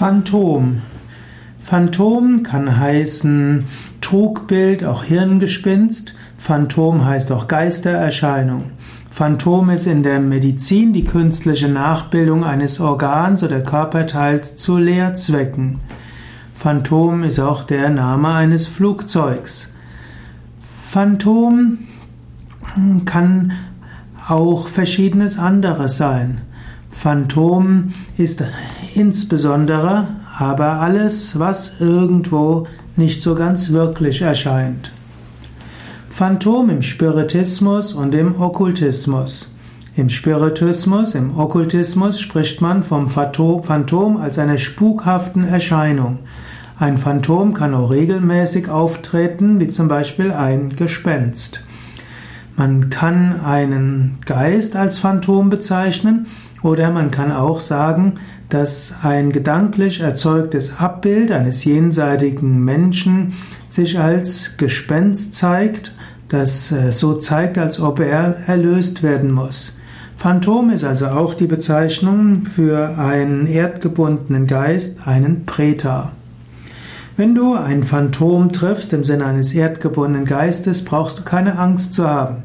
Phantom. Phantom kann heißen Trugbild, auch Hirngespinst. Phantom heißt auch Geistererscheinung. Phantom ist in der Medizin die künstliche Nachbildung eines Organs oder Körperteils zu Lehrzwecken. Phantom ist auch der Name eines Flugzeugs. Phantom kann auch verschiedenes anderes sein. Phantom ist insbesondere aber alles, was irgendwo nicht so ganz wirklich erscheint. Phantom im Spiritismus und im Okkultismus. Im Spiritismus, im Okkultismus spricht man vom Phantom als einer spukhaften Erscheinung. Ein Phantom kann auch regelmäßig auftreten, wie zum Beispiel ein Gespenst. Man kann einen Geist als Phantom bezeichnen oder man kann auch sagen, dass ein gedanklich erzeugtes Abbild eines jenseitigen Menschen sich als Gespenst zeigt, das äh, so zeigt, als ob er erlöst werden muss. Phantom ist also auch die Bezeichnung für einen erdgebundenen Geist, einen Preta. Wenn du ein Phantom triffst im Sinne eines erdgebundenen Geistes, brauchst du keine Angst zu haben.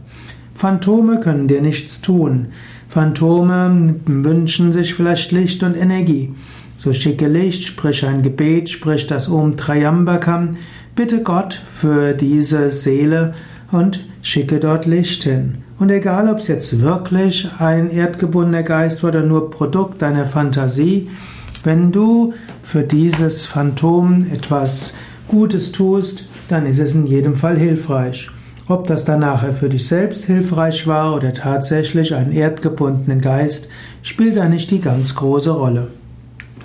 Phantome können dir nichts tun. Phantome wünschen sich vielleicht Licht und Energie. So schicke Licht, sprich ein Gebet, sprich das Om Trayambakam, bitte Gott für diese Seele und schicke dort Licht hin. Und egal, ob es jetzt wirklich ein erdgebundener Geist war oder nur Produkt deiner Fantasie, wenn du für dieses Phantom etwas Gutes tust, dann ist es in jedem Fall hilfreich. Ob das dann nachher für dich selbst hilfreich war oder tatsächlich einen erdgebundenen Geist, spielt da nicht die ganz große Rolle.